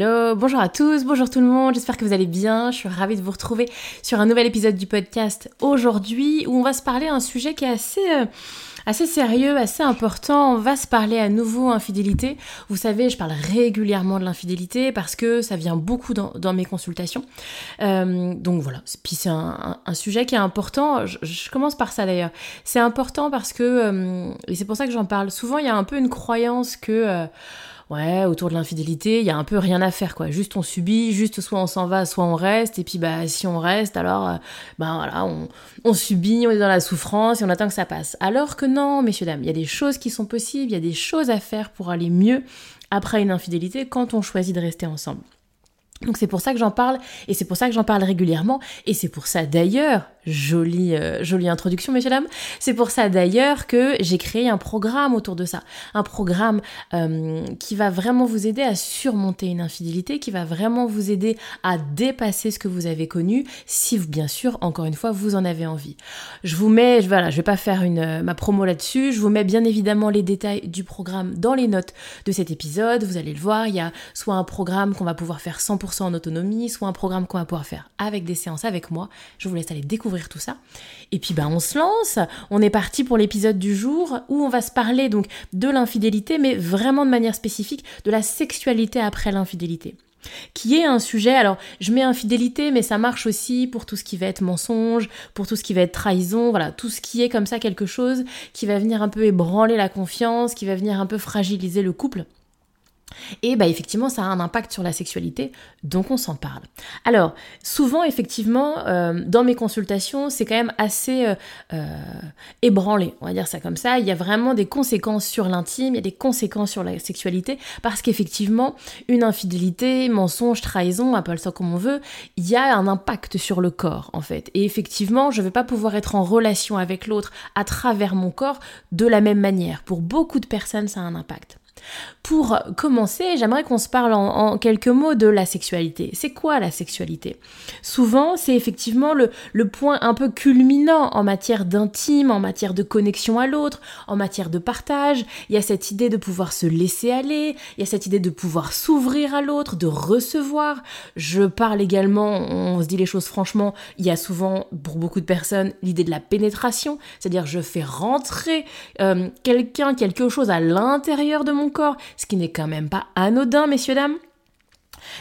Hello, bonjour à tous, bonjour tout le monde, j'espère que vous allez bien, je suis ravie de vous retrouver sur un nouvel épisode du podcast aujourd'hui où on va se parler d'un sujet qui est assez... Euh, assez sérieux, assez important. On va se parler à nouveau infidélité. Vous savez, je parle régulièrement de l'infidélité parce que ça vient beaucoup dans, mes consultations. Euh, donc voilà, puis c'est un, sujet qui est important. Je, commence par ça d'ailleurs. C'est important parce que, euh, et c'est pour ça que j'en parle, souvent il y a un peu une croyance que... Ouais, autour de l'infidélité, il y a un peu rien à faire, quoi. Juste on subit, juste soit on s'en va, soit on reste, et puis bah si on reste, alors euh, bah voilà, on, subit, on est dans la souffrance et on attend que ça passe. Alors que non, messieurs dames, il y a des choses qui sont possibles, il y a des choses à faire pour aller mieux après une infidélité quand on choisit de rester ensemble. Donc c'est pour ça que j'en parle et c'est pour ça que j'en parle régulièrement et c'est pour ça d'ailleurs Jolie, euh, jolie introduction, messieurs dames. C'est pour ça d'ailleurs que j'ai créé un programme autour de ça. Un programme euh, qui va vraiment vous aider à surmonter une infidélité, qui va vraiment vous aider à dépasser ce que vous avez connu, si bien sûr, encore une fois, vous en avez envie. Je vous mets, voilà, je vais pas faire euh, ma promo là-dessus, je vous mets bien évidemment les détails du programme dans les notes de cet épisode. Vous allez le voir, il y a soit un programme qu'on va pouvoir faire 100% en autonomie, soit un programme qu'on va pouvoir faire avec des séances avec moi. Je vous laisse aller découvrir tout ça. Et puis ben on se lance, on est parti pour l'épisode du jour où on va se parler donc de l'infidélité, mais vraiment de manière spécifique de la sexualité après l'infidélité qui est un sujet, alors je mets infidélité, mais ça marche aussi pour tout ce qui va être mensonge, pour tout ce qui va être trahison, voilà, tout ce qui est comme ça quelque chose qui va venir un peu ébranler la confiance, qui va venir un peu fragiliser le couple. Et bah effectivement, ça a un impact sur la sexualité, donc on s'en parle. Alors, souvent, effectivement, euh, dans mes consultations, c'est quand même assez euh, euh, ébranlé, on va dire ça comme ça. Il y a vraiment des conséquences sur l'intime, il y a des conséquences sur la sexualité, parce qu'effectivement, une infidélité, mensonge, trahison, appelle ça comme on veut, il y a un impact sur le corps, en fait. Et effectivement, je ne vais pas pouvoir être en relation avec l'autre à travers mon corps de la même manière. Pour beaucoup de personnes, ça a un impact. Pour commencer, j'aimerais qu'on se parle en, quelques mots de la sexualité. C'est quoi la sexualité? Souvent, c'est effectivement le, point un peu culminant en matière d'intime, en matière de connexion à l'autre, en matière de partage. Il y a cette idée de pouvoir se laisser aller, il y a cette idée de pouvoir s'ouvrir à l'autre, de recevoir. Je parle également, on se dit les choses franchement, il y a souvent, pour beaucoup de personnes, l'idée de la pénétration, c'est-à-dire je fais rentrer euh, quelqu'un, quelque chose à l'intérieur de mon corps, ce qui n'est quand même pas anodin, messieurs, dames.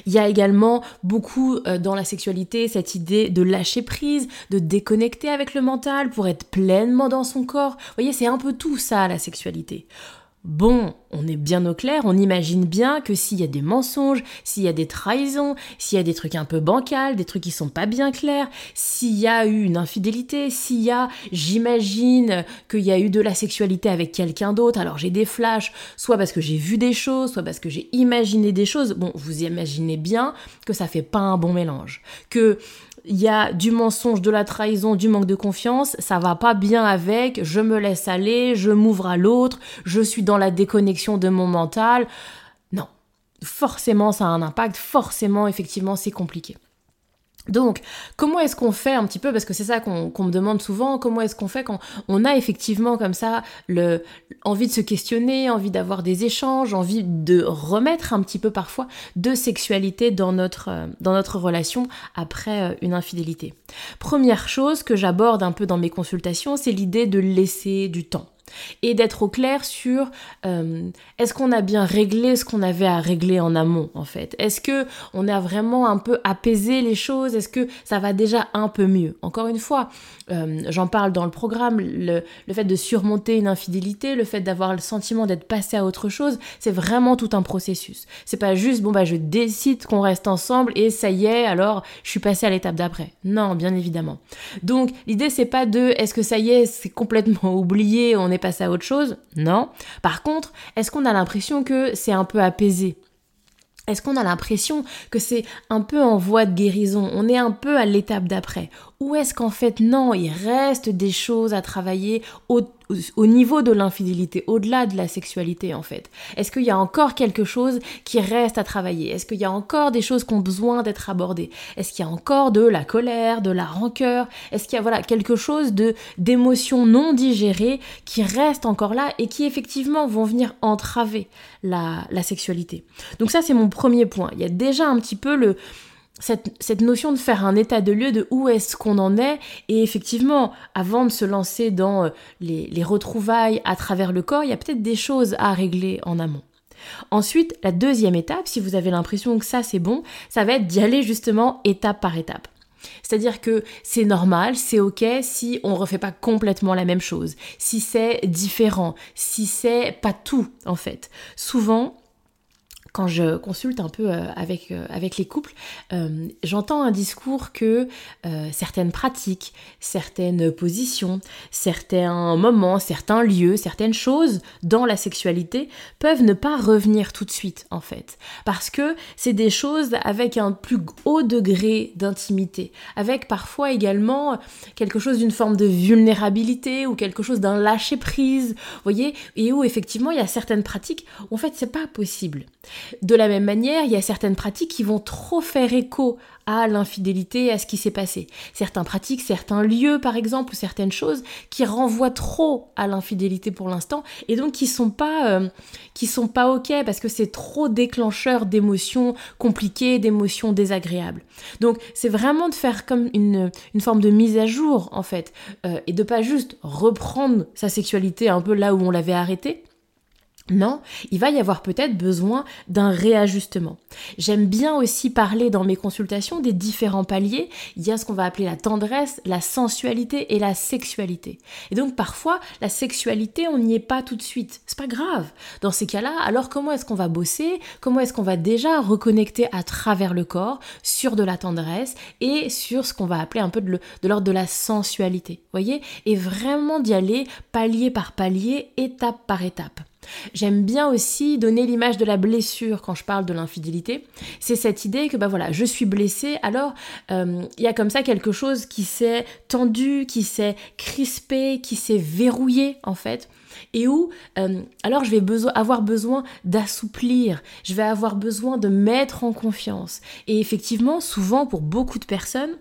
Il y a également beaucoup euh, dans la sexualité cette idée de lâcher prise, de déconnecter avec le mental pour être pleinement dans son corps. Vous voyez, c'est un peu tout ça la sexualité. Bon, on est bien au clair, on imagine bien que s'il y a des mensonges, s'il y a des trahisons, s'il y a des trucs un peu bancals, des trucs qui sont pas bien clairs, s'il y a eu une infidélité, s'il y a, j'imagine qu'il y a eu de la sexualité avec quelqu'un d'autre, alors j'ai des flashs, soit parce que j'ai vu des choses, soit parce que j'ai imaginé des choses, bon, vous imaginez bien que ça fait pas un bon mélange. Que il y a du mensonge, de la trahison, du manque de confiance, ça va pas bien avec, je me laisse aller, je m'ouvre à l'autre, je suis dans la déconnexion de mon mental. Non, forcément ça a un impact, forcément effectivement c'est compliqué. Donc, comment est-ce qu'on fait un petit peu, parce que c'est ça qu'on me demande souvent, comment est-ce qu'on fait quand on a effectivement comme ça le, envie de se questionner, envie d'avoir des échanges, envie de remettre un petit peu parfois de sexualité dans notre, euh, dans notre relation après euh, une infidélité? Première chose que j'aborde un peu dans mes consultations, c'est l'idée de laisser du temps. Et d'être au clair sur euh, est-ce qu'on a bien réglé ce qu'on avait à régler en amont en fait? Est-ce que on a vraiment un peu apaisé les choses? Est-ce que ça va déjà un peu mieux? Encore une fois, euh, j'en parle dans le programme, le, le, fait de surmonter une infidélité, le fait d'avoir le sentiment d'être passé à autre chose, c'est vraiment tout un processus. C'est pas juste bon bah je décide qu'on reste ensemble et ça y est, alors je suis passé à l'étape d'après. Non, bien évidemment. Donc l'idée c'est pas de est-ce que ça y est, c'est complètement oublié, on est passé à autre chose Non. Par contre, est-ce qu'on a l'impression que c'est un peu apaisé est-ce qu'on a l'impression que c'est un peu en voie de guérison On est un peu à l'étape d'après Ou est-ce qu'en fait non, il reste des choses à travailler au au niveau de l'infidélité, au-delà de la sexualité en fait. Est-ce qu'il y a encore quelque chose qui reste à travailler? Est-ce qu'il y a encore des choses qui ont besoin d'être abordées? Est-ce qu'il y a encore de la colère, de la rancœur? Est-ce qu'il y a voilà quelque chose de d'émotions non digérées qui restent encore là et qui effectivement vont venir entraver la sexualité? Donc ça c'est mon premier point. Il y a déjà un petit peu le cette, notion de faire un état de lieu de où est-ce qu'on en est. Et effectivement avant de se lancer dans euh, les, les retrouvailles à travers le corps il y a peut-être des choses à régler en amont. Ensuite la deuxième étape si vous avez l'impression que ça c'est bon ça va être d'y aller justement étape par étape. C'est-à-dire que c'est normal, c'est ok si on refait pas complètement la même chose, si c'est différent, si c'est pas tout en fait. Souvent, quand je consulte un peu euh, avec, euh, avec les couples, euh, j'entends un discours que certaines pratiques, certaines positions, certains moments, certains lieux, certaines choses dans la sexualité peuvent ne pas revenir tout de suite en fait. Parce que c'est des choses avec un plus haut degré d'intimité, avec parfois également quelque chose d'une forme de vulnérabilité ou quelque chose d'un lâcher prise, vous voyez, et où effectivement il y a certaines pratiques où en fait c'est pas possible. De la même manière, il y a certaines pratiques qui vont trop faire écho à l'infidélité, à ce qui s'est passé. Certaines pratiques, certains lieux par exemple, ou certaines choses qui renvoient trop à l'infidélité pour l'instant, et donc qui sont pas, euh, qui sont pas ok parce que c'est trop déclencheur d'émotions compliquées, d'émotions désagréables. Donc c'est vraiment de faire comme une, une, forme de mise à jour en fait, euh, et de pas juste reprendre sa sexualité un peu là où on l'avait arrêté, non, il va y avoir peut-être besoin d'un réajustement. J'aime bien aussi parler dans mes consultations des différents paliers. Il y a ce qu'on va appeler la tendresse, la sensualité et la sexualité. Et donc parfois, la sexualité, on n'y est pas tout de suite. C'est pas grave. Dans ces cas-là, alors comment est-ce qu'on va bosser? Comment est-ce qu'on va déjà reconnecter à travers le corps sur de la tendresse et sur ce qu'on va appeler un peu de l'ordre de la sensualité? Voyez? Et vraiment d'y aller palier par palier, étape par étape. J'aime bien aussi donner l'image de la blessure quand je parle de l'infidélité. C'est cette idée que bah voilà, je suis blessée, alors euh, il y a comme ça quelque chose qui s'est tendu, qui s'est crispé, qui s'est verrouillé en fait et où euh, alors je vais avoir besoin d'assouplir, je vais avoir besoin de mettre en confiance. Et effectivement, souvent pour beaucoup de personnes,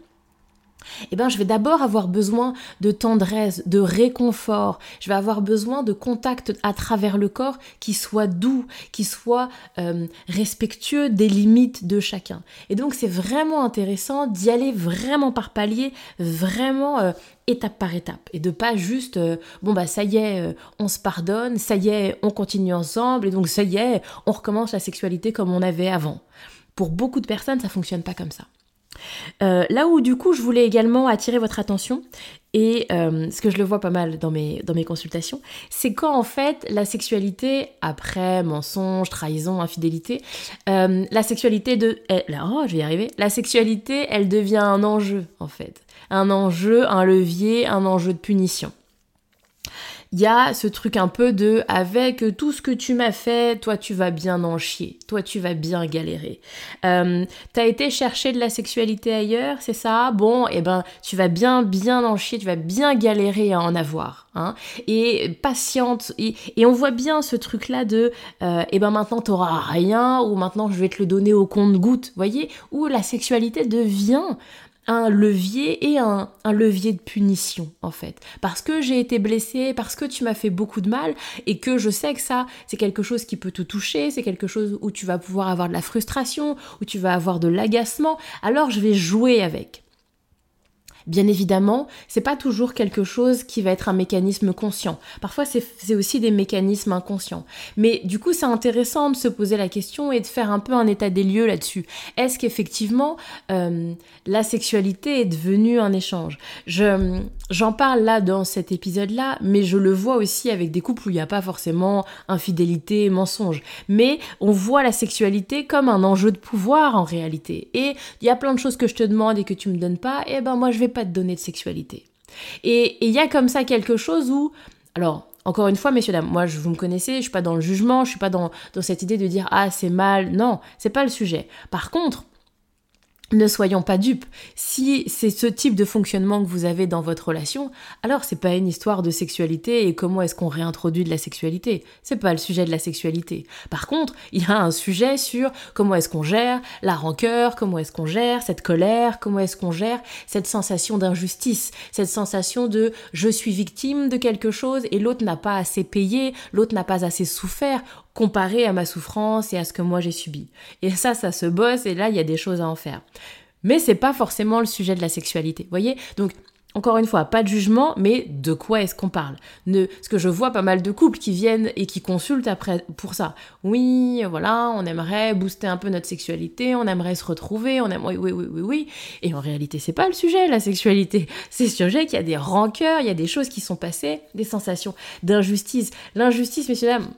eh ben, je vais d'abord avoir besoin de tendresse, de réconfort. Je vais avoir besoin de contact à travers le corps qui soit doux, qui soit euh, respectueux des limites de chacun. Et donc, c'est vraiment intéressant d'y aller vraiment par palier, vraiment euh, étape par étape, et de pas juste euh, bon bah ça y est, on se pardonne, ça y est, on continue ensemble, et donc ça y est, on recommence la sexualité comme on avait avant. Pour beaucoup de personnes, ça fonctionne pas comme ça. Euh, là où du coup je voulais également attirer votre attention, et euh, ce que je le vois pas mal dans mes, consultations, c'est quand en fait la sexualité, après mensonge, trahison, infidélité, euh, la sexualité de... oh, je vais y arriver. La sexualité, elle devient un enjeu en fait. Un enjeu, un levier, un enjeu de punition il y a ce truc un peu de avec tout ce que tu m'as fait, toi tu vas bien en chier, toi tu vas bien galérer. Euh, T'as été chercher de la sexualité ailleurs, c'est ça? Bon, et eh ben tu vas bien bien en chier, tu vas bien galérer à en avoir. Hein et patiente, et, on voit bien ce truc là de euh, eh ben maintenant t'auras rien ou maintenant je vais te le donner au compte goutte, voyez? Où la sexualité devient un levier et un, levier de punition en fait. Parce que j'ai été blessée, parce que tu m'as fait beaucoup de mal et que je sais que ça c'est quelque chose qui peut te toucher, c'est quelque chose où tu vas pouvoir avoir de la frustration, où tu vas avoir de l'agacement, alors je vais jouer avec. Bien évidemment, c'est pas toujours quelque chose qui va être un mécanisme conscient. Parfois, c'est aussi des mécanismes inconscients. Mais du coup, c'est intéressant de se poser la question et de faire un peu un état des lieux là-dessus. Est-ce qu'effectivement, euh, la sexualité est devenue un échange? Je J'en parle là dans cet épisode-là, mais je le vois aussi avec des couples où il n'y a pas forcément infidélité, mensonge. Mais on voit la sexualité comme un enjeu de pouvoir en réalité. Et il y a plein de choses que je te demande et que tu me donnes pas, et eh ben moi je vais pas te donner de sexualité. Et il y a comme ça quelque chose où, alors encore une fois, messieurs, dames, moi, je, vous me connaissez, je suis pas dans le jugement, je suis pas dans, dans cette idée de dire ah c'est mal. Non, c'est pas le sujet. Par contre, ne soyons pas dupes. Si c'est ce type de fonctionnement que vous avez dans votre relation, alors c'est pas une histoire de sexualité et comment est-ce qu'on réintroduit de la sexualité. C'est pas le sujet de la sexualité. Par contre, il y a un sujet sur comment est-ce qu'on gère la rancœur, comment est-ce qu'on gère cette colère, comment est-ce qu'on gère cette sensation d'injustice, cette sensation de je suis victime de quelque chose et l'autre n'a pas assez payé, l'autre n'a pas assez souffert comparé à ma souffrance et à ce que moi j'ai subi. Et ça, ça se bosse et là, il y a des choses à en faire. Mais c'est pas forcément le sujet de la sexualité, voyez? Donc, encore une fois, pas de jugement, mais de quoi est-ce qu'on parle? Ne, Parce que je vois pas mal de couples qui viennent et qui consultent après pour ça. Oui, voilà, on aimerait booster un peu notre sexualité, on aimerait se retrouver, on aime... Oui, oui, oui, oui, oui. Et en réalité, c'est pas le sujet, la sexualité. C'est le sujet qu'il y a des rancœurs, il y a des choses qui sont passées, des sensations d'injustice. L'injustice, messieurs, dames,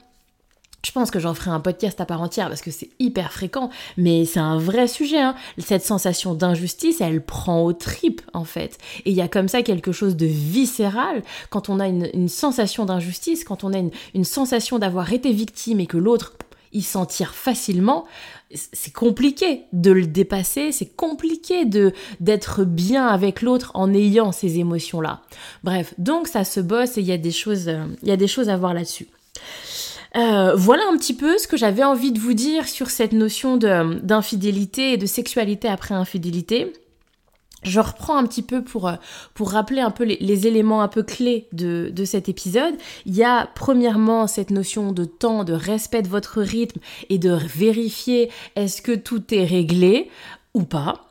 je pense que j'en ferai un podcast à part entière parce que c'est hyper fréquent, mais c'est un vrai sujet. Hein. Cette sensation d'injustice, elle prend aux tripes en fait. Et il y a comme ça quelque chose de viscéral quand on a une, sensation d'injustice, quand on a une, sensation d'avoir été victime et que l'autre il s'en tire facilement, c'est compliqué de le dépasser, c'est compliqué de d'être bien avec l'autre en ayant ces émotions là. Bref, donc ça se bosse et il y a des choses, euh, il y a des choses à voir là-dessus. Euh, voilà un petit peu ce que j'avais envie de vous dire sur cette notion d'infidélité et de sexualité après infidélité. Je reprends un petit peu pour, euh, pour rappeler un peu les, éléments un peu clés de, de, cet épisode. Il y a premièrement cette notion de temps, de respect de votre rythme et de vérifier est-ce que tout est réglé ou pas.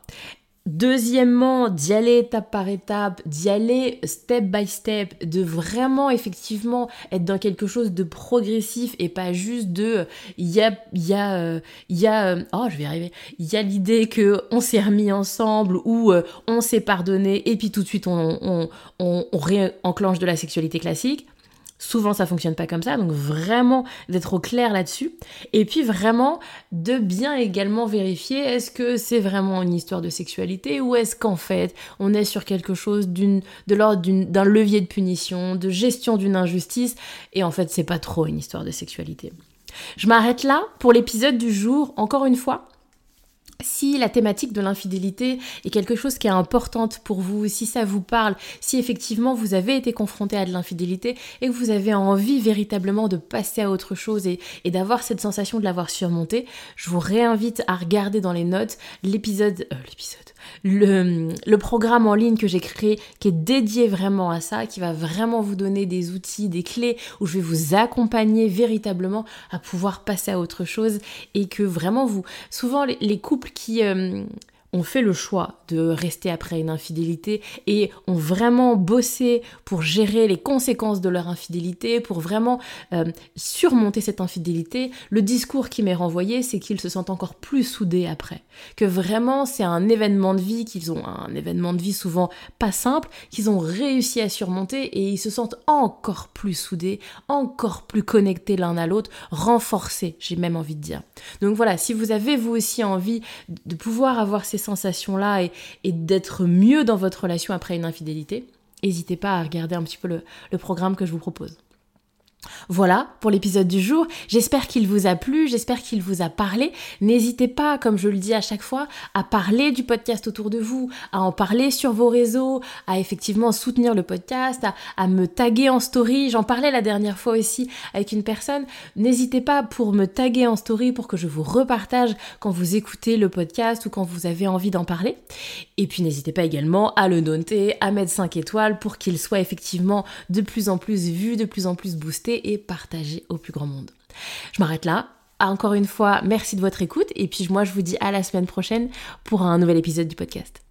Deuxièmement, d'y aller étape par étape, d'y aller step by step, de vraiment effectivement être dans quelque chose de progressif et pas juste de il y a il y a euh, il y a euh, oh je vais y arriver, il y a l'idée que on s'est remis ensemble ou euh, on s'est pardonné et puis tout de suite on on, on, on réenclenche de la sexualité classique. Souvent, ça fonctionne pas comme ça, donc vraiment d'être au clair là-dessus. Et puis vraiment de bien également vérifier est-ce que c'est vraiment une histoire de sexualité ou est-ce qu'en fait on est sur quelque chose d'une, de l'ordre d'un levier de punition, de gestion d'une injustice, et en fait c'est pas trop une histoire de sexualité. Je m'arrête là pour l'épisode du jour. Encore une fois, si la thématique de l'infidélité est quelque chose qui est importante pour vous, si ça vous parle, si effectivement vous avez été confronté à de l'infidélité et que vous avez envie véritablement de passer à autre chose et, d'avoir cette sensation de l'avoir surmonté, je vous réinvite à regarder dans les notes l'épisode, euh, l'épisode, le, programme en ligne que j'ai créé qui est dédié vraiment à ça, qui va vraiment vous donner des outils, des clés où je vais vous accompagner véritablement à pouvoir passer à autre chose et que vraiment vous, souvent les, couples qui, euh, ont fait le choix de rester après une infidélité et ont vraiment bossé pour gérer les conséquences de leur infidélité, pour vraiment euh, surmonter cette infidélité, le discours qui m'est renvoyé, c'est qu'ils se sentent encore plus soudés après. Que vraiment, c'est un événement de vie qu'ils ont, un événement de vie souvent pas simple, qu'ils ont réussi à surmonter et ils se sentent encore plus soudés, encore plus connectés l'un à l'autre, renforcés, j'ai même envie de dire. Donc voilà, si vous avez vous aussi envie de pouvoir avoir ces sensations-là et, d'être mieux dans votre relation après une infidélité, n'hésitez pas à regarder un petit peu le programme que je vous propose. Voilà pour l'épisode du jour. J'espère qu'il vous a plu, j'espère qu'il vous a parlé. N'hésitez pas, comme je le dis à chaque fois, à parler du podcast autour de vous, à en parler sur vos réseaux, à effectivement soutenir le podcast, à, me taguer en story. J'en parlais la dernière fois aussi avec une personne. N'hésitez pas pour me taguer en story pour que je vous repartage quand vous écoutez le podcast ou quand vous avez envie d'en parler. Et puis n'hésitez pas également à le noter, à mettre 5 étoiles pour qu'il soit effectivement de plus en plus vu, de plus en plus boosté et partager au plus grand monde. Je m'arrête là. Encore une fois, merci de votre écoute et puis moi je vous dis à la semaine prochaine pour un nouvel épisode du podcast.